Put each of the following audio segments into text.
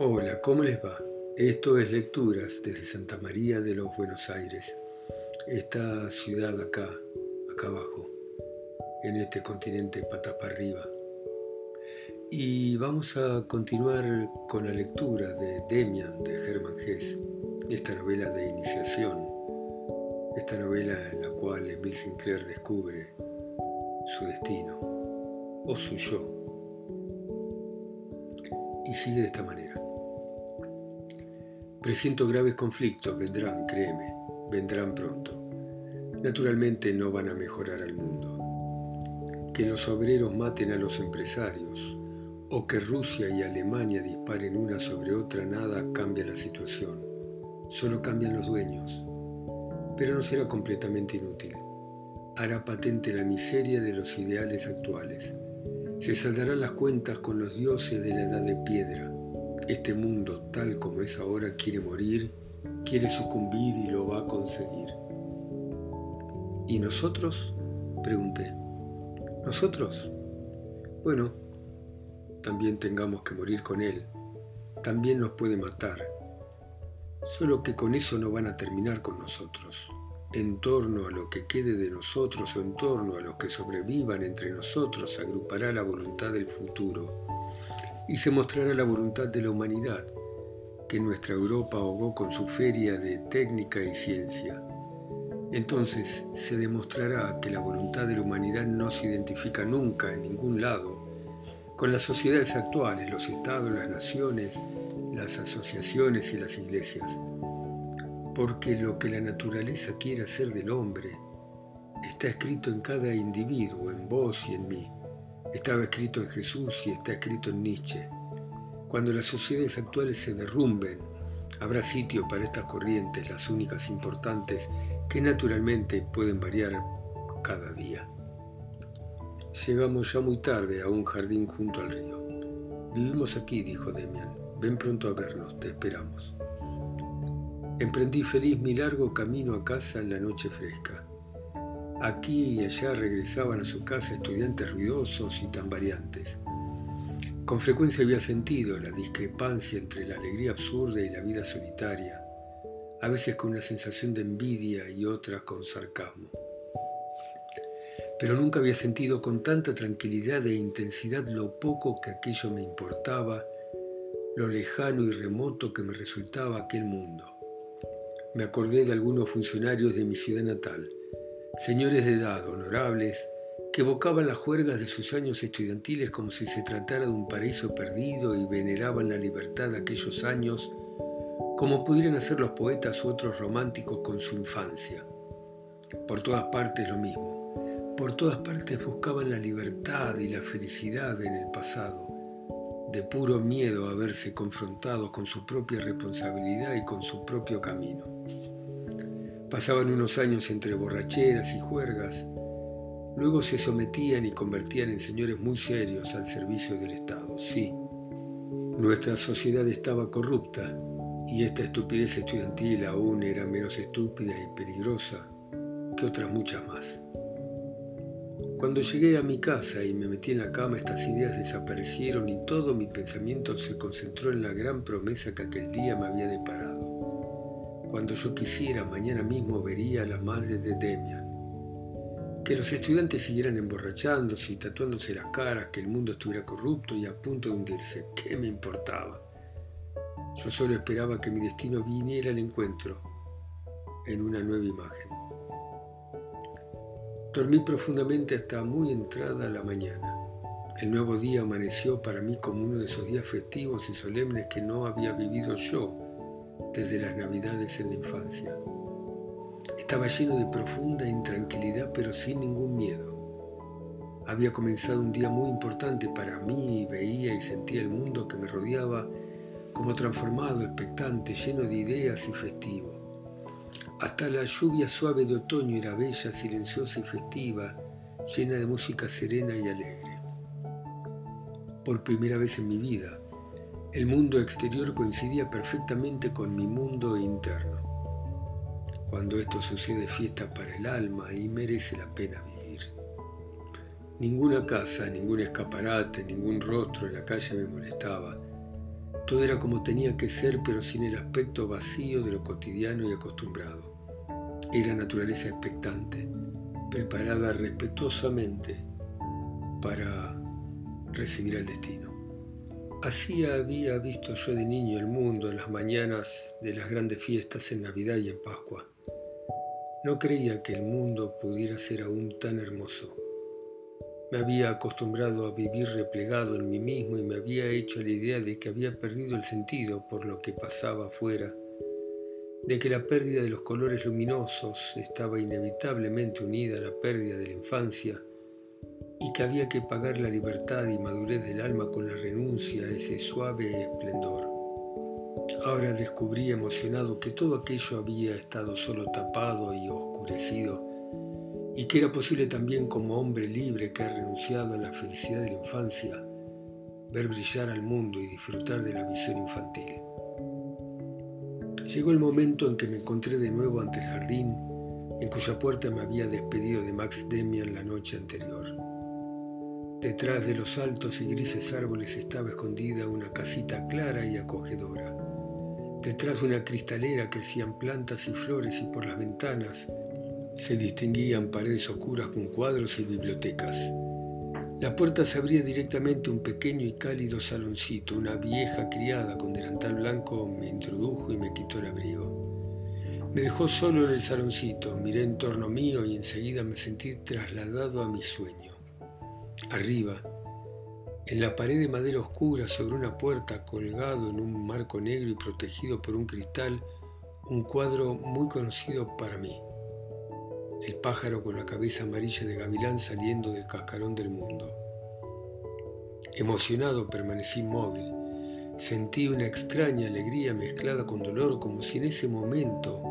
Hola, ¿cómo les va? Esto es Lecturas desde Santa María de los Buenos Aires, esta ciudad acá, acá abajo, en este continente patas para arriba. Y vamos a continuar con la lectura de Demian de Hermann Hesse, esta novela de iniciación, esta novela en la cual Emil Sinclair descubre su destino o su yo. Y sigue de esta manera. Presiento graves conflictos, vendrán, créeme, vendrán pronto. Naturalmente no van a mejorar al mundo. Que los obreros maten a los empresarios o que Rusia y Alemania disparen una sobre otra nada cambia la situación. Solo cambian los dueños. Pero no será completamente inútil. Hará patente la miseria de los ideales actuales. Se saldarán las cuentas con los dioses de la edad de piedra este mundo tal como es ahora quiere morir, quiere sucumbir y lo va a conseguir. ¿Y nosotros? Pregunté. ¿Nosotros? Bueno, también tengamos que morir con él. También nos puede matar. Solo que con eso no van a terminar con nosotros. En torno a lo que quede de nosotros o en torno a los que sobrevivan entre nosotros agrupará la voluntad del futuro y se mostrará la voluntad de la humanidad, que nuestra Europa ahogó con su feria de técnica y ciencia. Entonces se demostrará que la voluntad de la humanidad no se identifica nunca en ningún lado con las sociedades actuales, los estados, las naciones, las asociaciones y las iglesias, porque lo que la naturaleza quiere hacer del hombre está escrito en cada individuo, en vos y en mí. Estaba escrito en Jesús y está escrito en Nietzsche. Cuando las sociedades actuales se derrumben, habrá sitio para estas corrientes, las únicas importantes, que naturalmente pueden variar cada día. Llegamos ya muy tarde a un jardín junto al río. Vivimos aquí, dijo Demian. Ven pronto a vernos, te esperamos. Emprendí feliz mi largo camino a casa en la noche fresca. Aquí y allá regresaban a su casa estudiantes ruidosos y tan variantes. Con frecuencia había sentido la discrepancia entre la alegría absurda y la vida solitaria, a veces con una sensación de envidia y otras con sarcasmo. Pero nunca había sentido con tanta tranquilidad e intensidad lo poco que aquello me importaba, lo lejano y remoto que me resultaba aquel mundo. Me acordé de algunos funcionarios de mi ciudad natal, señores de edad honorables que evocaban las juergas de sus años estudiantiles como si se tratara de un paraíso perdido y veneraban la libertad de aquellos años como pudieran hacer los poetas u otros románticos con su infancia. Por todas partes lo mismo. Por todas partes buscaban la libertad y la felicidad en el pasado, de puro miedo a verse confrontados con su propia responsabilidad y con su propio camino. Pasaban unos años entre borracheras y juergas, luego se sometían y convertían en señores muy serios al servicio del Estado. Sí, nuestra sociedad estaba corrupta y esta estupidez estudiantil aún era menos estúpida y peligrosa que otras muchas más. Cuando llegué a mi casa y me metí en la cama, estas ideas desaparecieron y todo mi pensamiento se concentró en la gran promesa que aquel día me había deparado. Cuando yo quisiera, mañana mismo vería a la madre de Demian. Que los estudiantes siguieran emborrachándose y tatuándose las caras, que el mundo estuviera corrupto y a punto de hundirse. ¿Qué me importaba? Yo solo esperaba que mi destino viniera al encuentro en una nueva imagen. Dormí profundamente hasta muy entrada la mañana. El nuevo día amaneció para mí como uno de esos días festivos y solemnes que no había vivido yo desde las navidades en la infancia. Estaba lleno de profunda intranquilidad pero sin ningún miedo. Había comenzado un día muy importante para mí y veía y sentía el mundo que me rodeaba como transformado, expectante, lleno de ideas y festivo. Hasta la lluvia suave de otoño era bella, silenciosa y festiva, llena de música serena y alegre. Por primera vez en mi vida, el mundo exterior coincidía perfectamente con mi mundo interno. Cuando esto sucede fiesta para el alma y merece la pena vivir. Ninguna casa, ningún escaparate, ningún rostro en la calle me molestaba. Todo era como tenía que ser, pero sin el aspecto vacío de lo cotidiano y acostumbrado. Era naturaleza expectante, preparada respetuosamente para recibir el destino. Así había visto yo de niño el mundo en las mañanas de las grandes fiestas en Navidad y en Pascua. No creía que el mundo pudiera ser aún tan hermoso. Me había acostumbrado a vivir replegado en mí mismo y me había hecho la idea de que había perdido el sentido por lo que pasaba afuera, de que la pérdida de los colores luminosos estaba inevitablemente unida a la pérdida de la infancia y que había que pagar la libertad y madurez del alma con la renuncia a ese suave esplendor. Ahora descubrí emocionado que todo aquello había estado solo tapado y oscurecido y que era posible también como hombre libre que ha renunciado a la felicidad de la infancia, ver brillar al mundo y disfrutar de la visión infantil. Llegó el momento en que me encontré de nuevo ante el jardín en cuya puerta me había despedido de Max Demian la noche anterior. Detrás de los altos y grises árboles estaba escondida una casita clara y acogedora. Detrás de una cristalera crecían plantas y flores y por las ventanas se distinguían paredes oscuras con cuadros y bibliotecas. La puerta se abría directamente un pequeño y cálido saloncito. Una vieja criada con delantal blanco me introdujo y me quitó el abrigo. Me dejó solo en el saloncito, miré en torno mío y enseguida me sentí trasladado a mi sueño. Arriba, en la pared de madera oscura sobre una puerta colgado en un marco negro y protegido por un cristal, un cuadro muy conocido para mí el pájaro con la cabeza amarilla de gavilán saliendo del cascarón del mundo. Emocionado permanecí inmóvil. Sentí una extraña alegría mezclada con dolor, como si en ese momento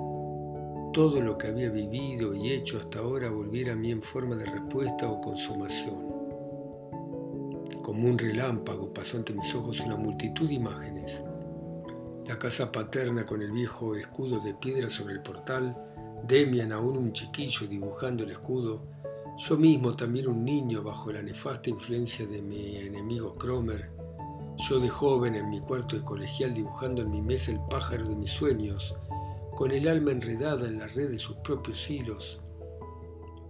todo lo que había vivido y hecho hasta ahora volviera a mí en forma de respuesta o consumación. Como un relámpago pasó ante mis ojos una multitud de imágenes. La casa paterna con el viejo escudo de piedra sobre el portal, Demian aún un chiquillo dibujando el escudo, yo mismo también un niño bajo la nefasta influencia de mi enemigo Cromer, yo de joven en mi cuarto de colegial dibujando en mi mesa el pájaro de mis sueños, con el alma enredada en la red de sus propios hilos,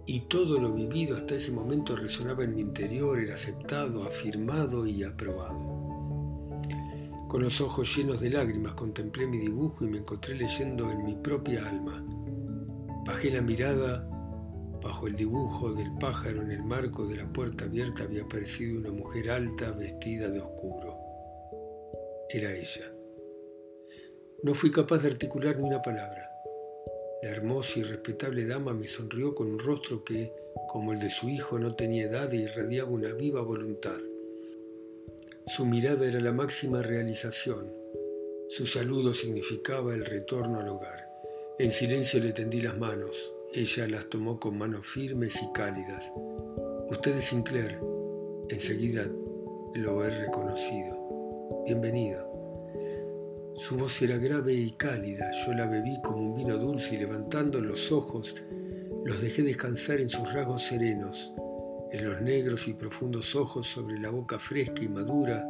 y todo lo vivido hasta ese momento resonaba en mi interior, era aceptado, afirmado y aprobado. Con los ojos llenos de lágrimas contemplé mi dibujo y me encontré leyendo en mi propia alma, Bajé la mirada. Bajo el dibujo del pájaro en el marco de la puerta abierta había aparecido una mujer alta vestida de oscuro. Era ella. No fui capaz de articular ni una palabra. La hermosa y respetable dama me sonrió con un rostro que, como el de su hijo, no tenía edad e irradiaba una viva voluntad. Su mirada era la máxima realización. Su saludo significaba el retorno al hogar. En silencio le tendí las manos. Ella las tomó con manos firmes y cálidas. Usted es Sinclair. Enseguida lo he reconocido. Bienvenido. Su voz era grave y cálida. Yo la bebí como un vino dulce y levantando los ojos, los dejé descansar en sus rasgos serenos, en los negros y profundos ojos sobre la boca fresca y madura,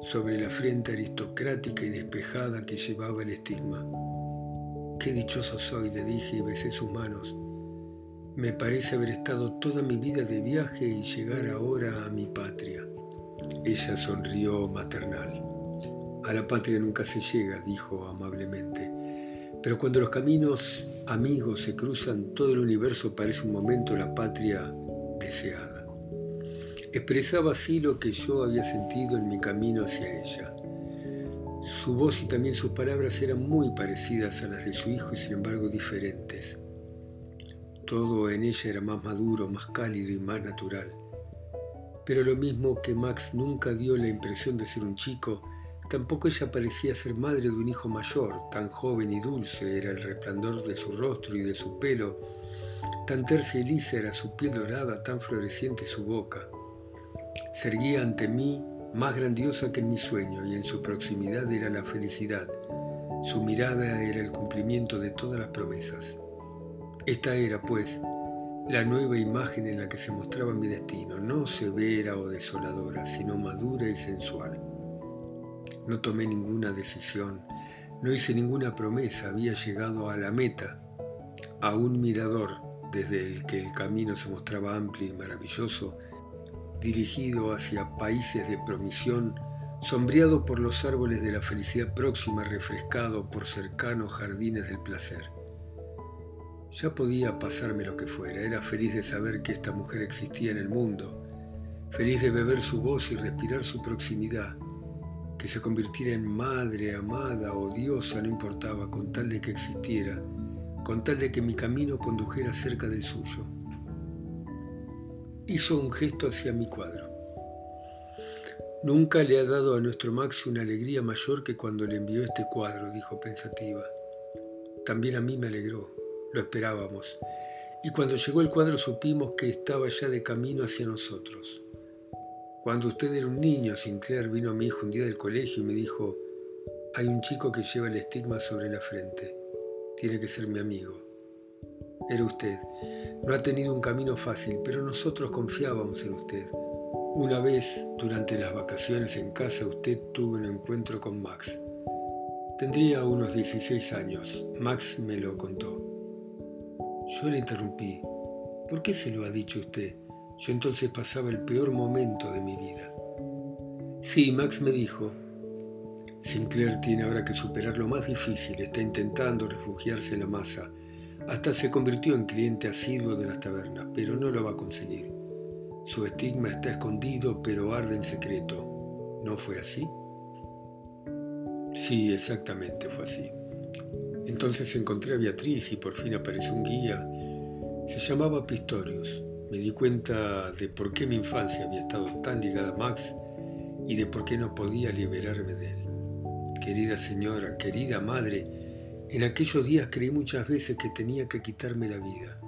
sobre la frente aristocrática y despejada que llevaba el estigma. Qué dichoso soy, le dije y besé sus manos. Me parece haber estado toda mi vida de viaje y llegar ahora a mi patria. Ella sonrió maternal. A la patria nunca se llega, dijo amablemente. Pero cuando los caminos amigos se cruzan, todo el universo parece un momento la patria deseada. Expresaba así lo que yo había sentido en mi camino hacia ella. Su voz y también sus palabras eran muy parecidas a las de su hijo y sin embargo diferentes. Todo en ella era más maduro, más cálido y más natural. Pero lo mismo que Max nunca dio la impresión de ser un chico, tampoco ella parecía ser madre de un hijo mayor, tan joven y dulce era el resplandor de su rostro y de su pelo, tan tersa y lisa era su piel dorada, tan floreciente su boca. Se erguía ante mí más grandiosa que en mi sueño y en su proximidad era la felicidad. Su mirada era el cumplimiento de todas las promesas. Esta era, pues, la nueva imagen en la que se mostraba mi destino, no severa o desoladora, sino madura y sensual. No tomé ninguna decisión, no hice ninguna promesa, había llegado a la meta, a un mirador desde el que el camino se mostraba amplio y maravilloso, dirigido hacia países de promisión, sombreado por los árboles de la felicidad próxima, refrescado por cercanos jardines del placer. Ya podía pasarme lo que fuera, era feliz de saber que esta mujer existía en el mundo, feliz de beber su voz y respirar su proximidad, que se convirtiera en madre, amada o diosa, no importaba, con tal de que existiera, con tal de que mi camino condujera cerca del suyo. Hizo un gesto hacia mi cuadro. Nunca le ha dado a nuestro Max una alegría mayor que cuando le envió este cuadro, dijo pensativa. También a mí me alegró, lo esperábamos, y cuando llegó el cuadro supimos que estaba ya de camino hacia nosotros. Cuando usted era un niño, Sinclair vino a mi hijo un día del colegio y me dijo, hay un chico que lleva el estigma sobre la frente, tiene que ser mi amigo. Era usted. No ha tenido un camino fácil, pero nosotros confiábamos en usted. Una vez, durante las vacaciones en casa, usted tuvo un encuentro con Max. Tendría unos 16 años. Max me lo contó. Yo le interrumpí. ¿Por qué se lo ha dicho usted? Yo entonces pasaba el peor momento de mi vida. Sí, Max me dijo, Sinclair tiene ahora que superar lo más difícil, está intentando refugiarse en la masa, hasta se convirtió en cliente asiduo de las tabernas, pero no lo va a conseguir. Su estigma está escondido, pero arde en secreto. ¿No fue así? Sí, exactamente fue así. Entonces encontré a Beatriz y por fin apareció un guía. Se llamaba Pistorius. Me di cuenta de por qué mi infancia había estado tan ligada a Max y de por qué no podía liberarme de él. Querida señora, querida madre, en aquellos días creí muchas veces que tenía que quitarme la vida.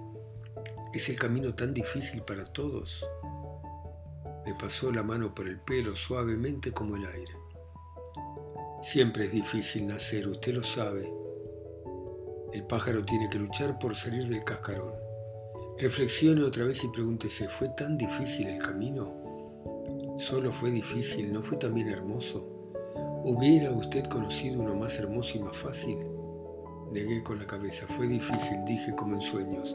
Es el camino tan difícil para todos. Me pasó la mano por el pelo suavemente como el aire. Siempre es difícil nacer, usted lo sabe. El pájaro tiene que luchar por salir del cascarón. Reflexione otra vez y pregúntese, ¿fue tan difícil el camino? Solo fue difícil, ¿no fue también hermoso? ¿Hubiera usted conocido uno más hermoso y más fácil? Negué con la cabeza, fue difícil, dije como en sueños.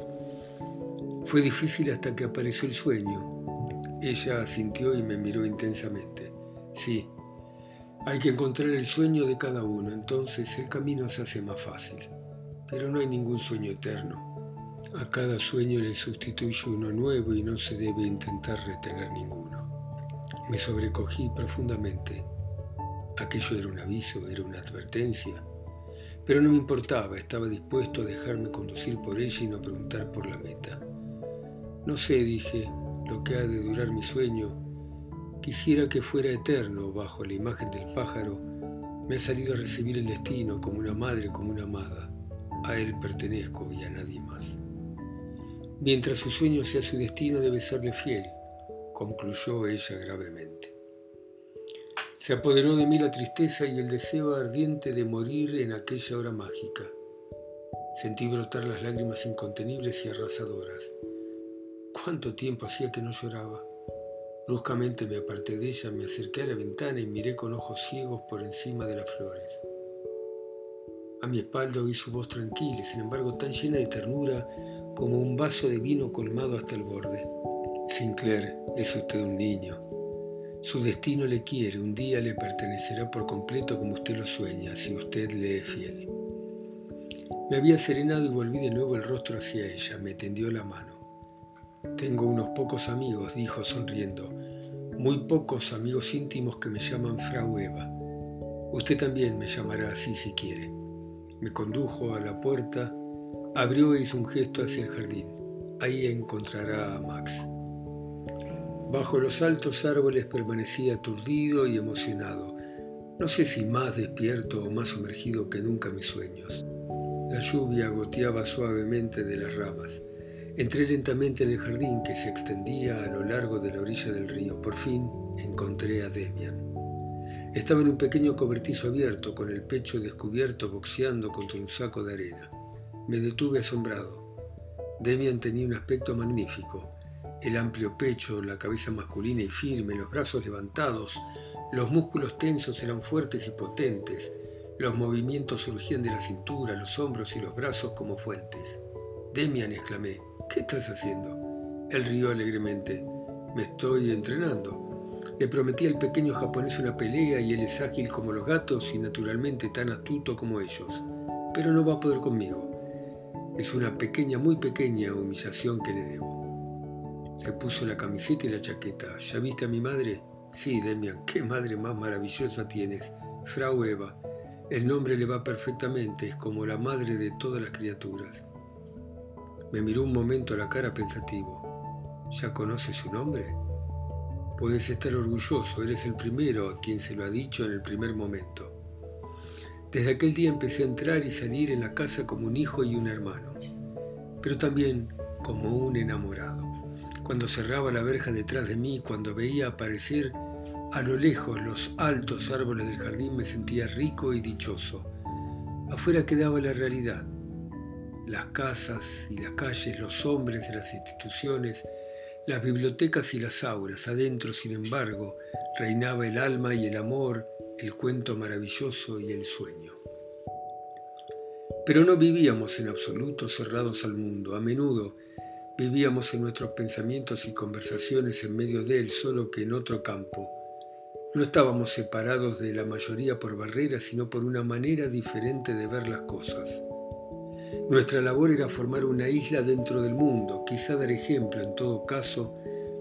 Fue difícil hasta que apareció el sueño. Ella asintió y me miró intensamente. Sí, hay que encontrar el sueño de cada uno, entonces el camino se hace más fácil. Pero no hay ningún sueño eterno. A cada sueño le sustituye uno nuevo y no se debe intentar retener ninguno. Me sobrecogí profundamente. Aquello era un aviso, era una advertencia. Pero no me importaba, estaba dispuesto a dejarme conducir por ella y no preguntar por la meta. No sé, dije, lo que ha de durar mi sueño. Quisiera que fuera eterno, bajo la imagen del pájaro. Me ha salido a recibir el destino como una madre, como una amada. A él pertenezco y a nadie más. Mientras su sueño sea su destino, debe serle fiel, concluyó ella gravemente. Se apoderó de mí la tristeza y el deseo ardiente de morir en aquella hora mágica. Sentí brotar las lágrimas incontenibles y arrasadoras. ¿Cuánto tiempo hacía que no lloraba? Bruscamente me aparté de ella, me acerqué a la ventana y miré con ojos ciegos por encima de las flores. A mi espalda oí su voz tranquila, sin embargo tan llena de ternura como un vaso de vino colmado hasta el borde. Sinclair, es usted un niño. Su destino le quiere, un día le pertenecerá por completo como usted lo sueña, si usted le es fiel. Me había serenado y volví de nuevo el rostro hacia ella, me tendió la mano. Tengo unos pocos amigos, dijo sonriendo, muy pocos amigos íntimos que me llaman Frau Eva. Usted también me llamará así si quiere. Me condujo a la puerta, abrió e hizo un gesto hacia el jardín. Ahí encontrará a Max. Bajo los altos árboles permanecía aturdido y emocionado, no sé si más despierto o más sumergido que nunca mis sueños. La lluvia goteaba suavemente de las ramas. Entré lentamente en el jardín que se extendía a lo largo de la orilla del río. Por fin encontré a Demian. Estaba en un pequeño cobertizo abierto, con el pecho descubierto, boxeando contra un saco de arena. Me detuve asombrado. Demian tenía un aspecto magnífico. El amplio pecho, la cabeza masculina y firme, los brazos levantados, Los músculos tensos eran fuertes y potentes, los movimientos surgían de la cintura, los hombros y los brazos como fuentes. Demian, exclamé, ¿qué estás haciendo? Él rió alegremente. Me estoy entrenando. Le prometí al pequeño japonés una pelea y él es ágil como los gatos y naturalmente tan astuto como ellos. Pero no va a poder conmigo. Es una pequeña, muy pequeña humillación que le debo. Se puso la camiseta y la chaqueta. ¿Ya viste a mi madre? Sí, Demian, qué madre más maravillosa tienes. Frau Eva. El nombre le va perfectamente, es como la madre de todas las criaturas. Me miró un momento a la cara pensativo. ¿Ya conoces su nombre? Puedes estar orgulloso, eres el primero a quien se lo ha dicho en el primer momento. Desde aquel día empecé a entrar y salir en la casa como un hijo y un hermano, pero también como un enamorado. Cuando cerraba la verja detrás de mí, cuando veía aparecer a lo lejos los altos árboles del jardín, me sentía rico y dichoso. Afuera quedaba la realidad, las casas y las calles, los hombres las instituciones, las bibliotecas y las aulas. Adentro, sin embargo, reinaba el alma y el amor, el cuento maravilloso y el sueño. Pero no vivíamos en absoluto cerrados al mundo. A menudo vivíamos en nuestros pensamientos y conversaciones en medio de él, solo que en otro campo. No estábamos separados de la mayoría por barreras, sino por una manera diferente de ver las cosas. Nuestra labor era formar una isla dentro del mundo, quizá dar ejemplo, en todo caso,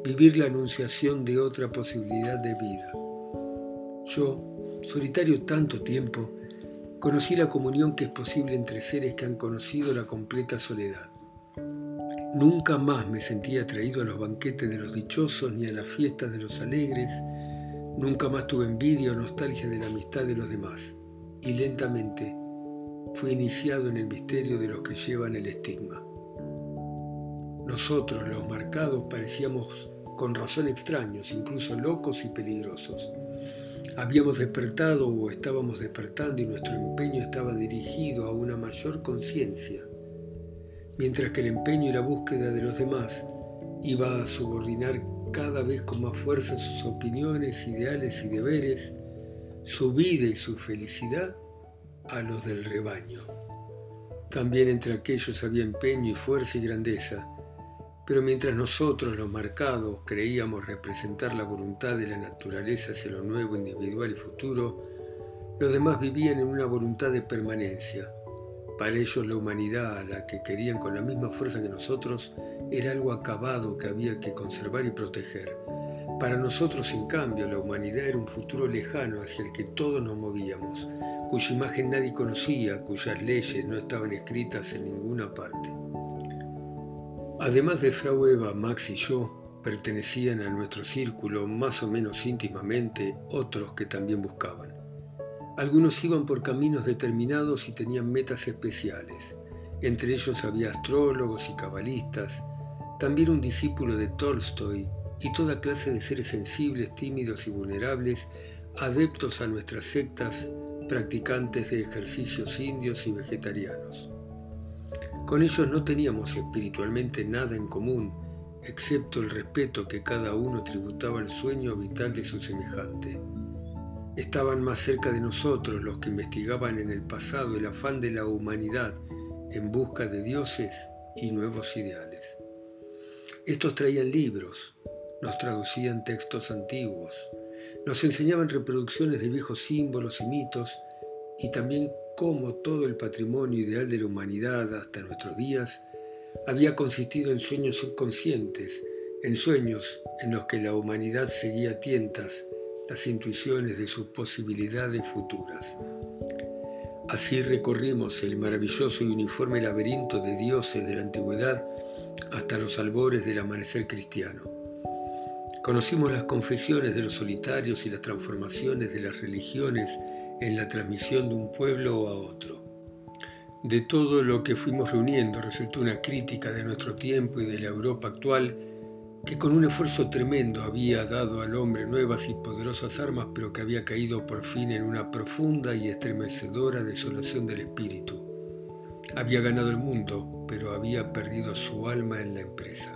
vivir la anunciación de otra posibilidad de vida. Yo, solitario tanto tiempo, conocí la comunión que es posible entre seres que han conocido la completa soledad. Nunca más me sentí atraído a los banquetes de los dichosos ni a las fiestas de los alegres, nunca más tuve envidia o nostalgia de la amistad de los demás, y lentamente, fue iniciado en el misterio de los que llevan el estigma. Nosotros, los marcados, parecíamos con razón extraños, incluso locos y peligrosos. Habíamos despertado o estábamos despertando y nuestro empeño estaba dirigido a una mayor conciencia, mientras que el empeño y la búsqueda de los demás iba a subordinar cada vez con más fuerza sus opiniones, ideales y deberes, su vida y su felicidad a los del rebaño. También entre aquellos había empeño y fuerza y grandeza, pero mientras nosotros, los marcados, creíamos representar la voluntad de la naturaleza hacia lo nuevo, individual y futuro, los demás vivían en una voluntad de permanencia. Para ellos la humanidad, a la que querían con la misma fuerza que nosotros, era algo acabado que había que conservar y proteger. Para nosotros, en cambio, la humanidad era un futuro lejano hacia el que todos nos movíamos, cuya imagen nadie conocía, cuyas leyes no estaban escritas en ninguna parte. Además de Frau Eva, Max y yo pertenecían a nuestro círculo más o menos íntimamente otros que también buscaban. Algunos iban por caminos determinados y tenían metas especiales. Entre ellos había astrólogos y cabalistas, también un discípulo de Tolstoy y toda clase de seres sensibles, tímidos y vulnerables, adeptos a nuestras sectas practicantes de ejercicios indios y vegetarianos. Con ellos no teníamos espiritualmente nada en común, excepto el respeto que cada uno tributaba al sueño vital de su semejante. Estaban más cerca de nosotros los que investigaban en el pasado el afán de la humanidad en busca de dioses y nuevos ideales. Estos traían libros, nos traducían textos antiguos, nos enseñaban reproducciones de viejos símbolos y mitos y también cómo todo el patrimonio ideal de la humanidad hasta nuestros días había consistido en sueños subconscientes, en sueños en los que la humanidad seguía tientas las intuiciones de sus posibilidades futuras. Así recorrimos el maravilloso y uniforme laberinto de dioses de la antigüedad hasta los albores del amanecer cristiano. Conocimos las confesiones de los solitarios y las transformaciones de las religiones en la transmisión de un pueblo a otro. De todo lo que fuimos reuniendo resultó una crítica de nuestro tiempo y de la Europa actual que con un esfuerzo tremendo había dado al hombre nuevas y poderosas armas, pero que había caído por fin en una profunda y estremecedora desolación del espíritu. Había ganado el mundo, pero había perdido su alma en la empresa.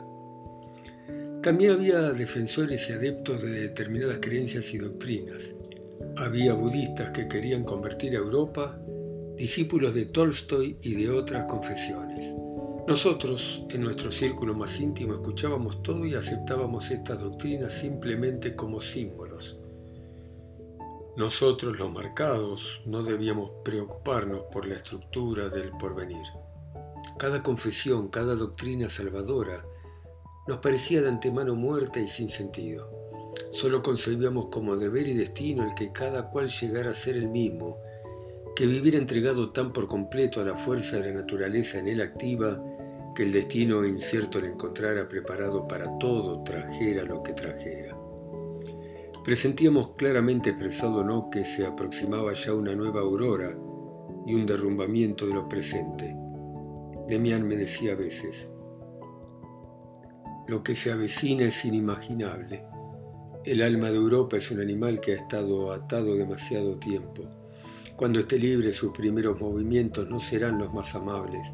También había defensores y adeptos de determinadas creencias y doctrinas. Había budistas que querían convertir a Europa, discípulos de Tolstoy y de otras confesiones. Nosotros, en nuestro círculo más íntimo, escuchábamos todo y aceptábamos estas doctrinas simplemente como símbolos. Nosotros, los marcados, no debíamos preocuparnos por la estructura del porvenir. Cada confesión, cada doctrina salvadora, nos parecía de antemano muerta y sin sentido. Solo concebíamos como deber y destino el que cada cual llegara a ser el mismo, que viviera entregado tan por completo a la fuerza de la naturaleza en él activa, que el destino incierto le encontrara preparado para todo, trajera lo que trajera. Presentíamos claramente expresado no que se aproximaba ya una nueva aurora y un derrumbamiento de lo presente. Demián me decía a veces, lo que se avecina es inimaginable. El alma de Europa es un animal que ha estado atado demasiado tiempo. Cuando esté libre sus primeros movimientos no serán los más amables,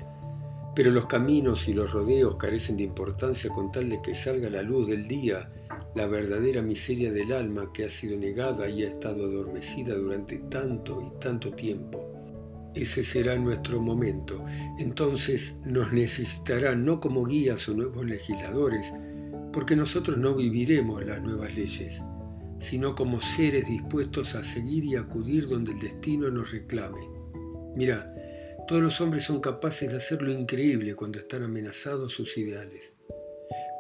pero los caminos y los rodeos carecen de importancia con tal de que salga a la luz del día la verdadera miseria del alma que ha sido negada y ha estado adormecida durante tanto y tanto tiempo. Ese será nuestro momento. Entonces nos necesitarán no como guías o nuevos legisladores, porque nosotros no viviremos las nuevas leyes, sino como seres dispuestos a seguir y acudir donde el destino nos reclame. Mira, todos los hombres son capaces de hacer lo increíble cuando están amenazados sus ideales,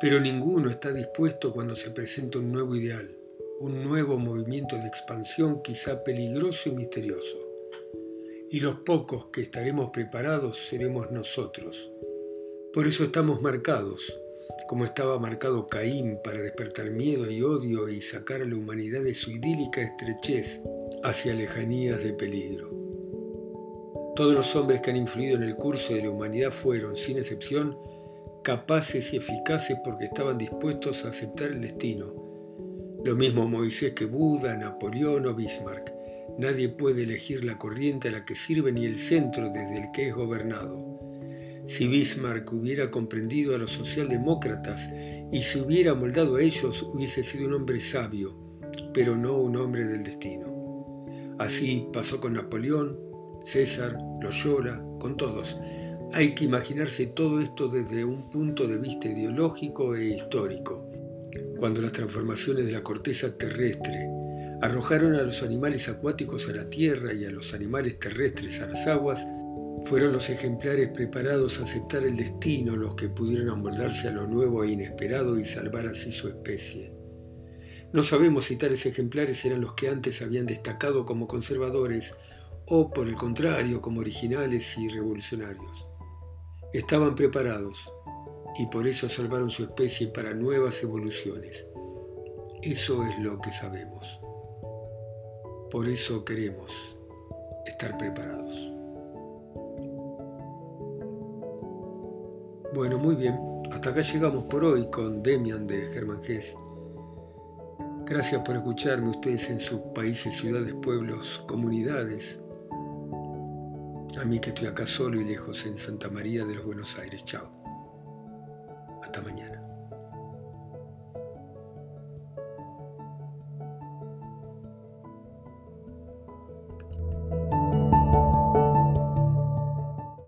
pero ninguno está dispuesto cuando se presenta un nuevo ideal, un nuevo movimiento de expansión quizá peligroso y misterioso. Y los pocos que estaremos preparados seremos nosotros. Por eso estamos marcados, como estaba marcado Caín para despertar miedo y odio y sacar a la humanidad de su idílica estrechez hacia lejanías de peligro. Todos los hombres que han influido en el curso de la humanidad fueron, sin excepción, capaces y eficaces porque estaban dispuestos a aceptar el destino. Lo mismo Moisés que Buda, Napoleón o Bismarck. Nadie puede elegir la corriente a la que sirve ni el centro desde el que es gobernado. Si Bismarck hubiera comprendido a los socialdemócratas y se hubiera moldado a ellos, hubiese sido un hombre sabio, pero no un hombre del destino. Así pasó con Napoleón, César, Loyola, con todos. Hay que imaginarse todo esto desde un punto de vista ideológico e histórico. Cuando las transformaciones de la corteza terrestre arrojaron a los animales acuáticos a la tierra y a los animales terrestres a las aguas, fueron los ejemplares preparados a aceptar el destino los que pudieron amoldarse a lo nuevo e inesperado y salvar así su especie. No sabemos si tales ejemplares eran los que antes habían destacado como conservadores o, por el contrario, como originales y revolucionarios. Estaban preparados y por eso salvaron su especie para nuevas evoluciones. Eso es lo que sabemos. Por eso queremos estar preparados. Bueno, muy bien. Hasta acá llegamos por hoy con Demian de Germán Gess. Gracias por escucharme ustedes en sus países, ciudades, pueblos, comunidades. A mí que estoy acá solo y lejos en Santa María de los Buenos Aires. Chao. Hasta mañana.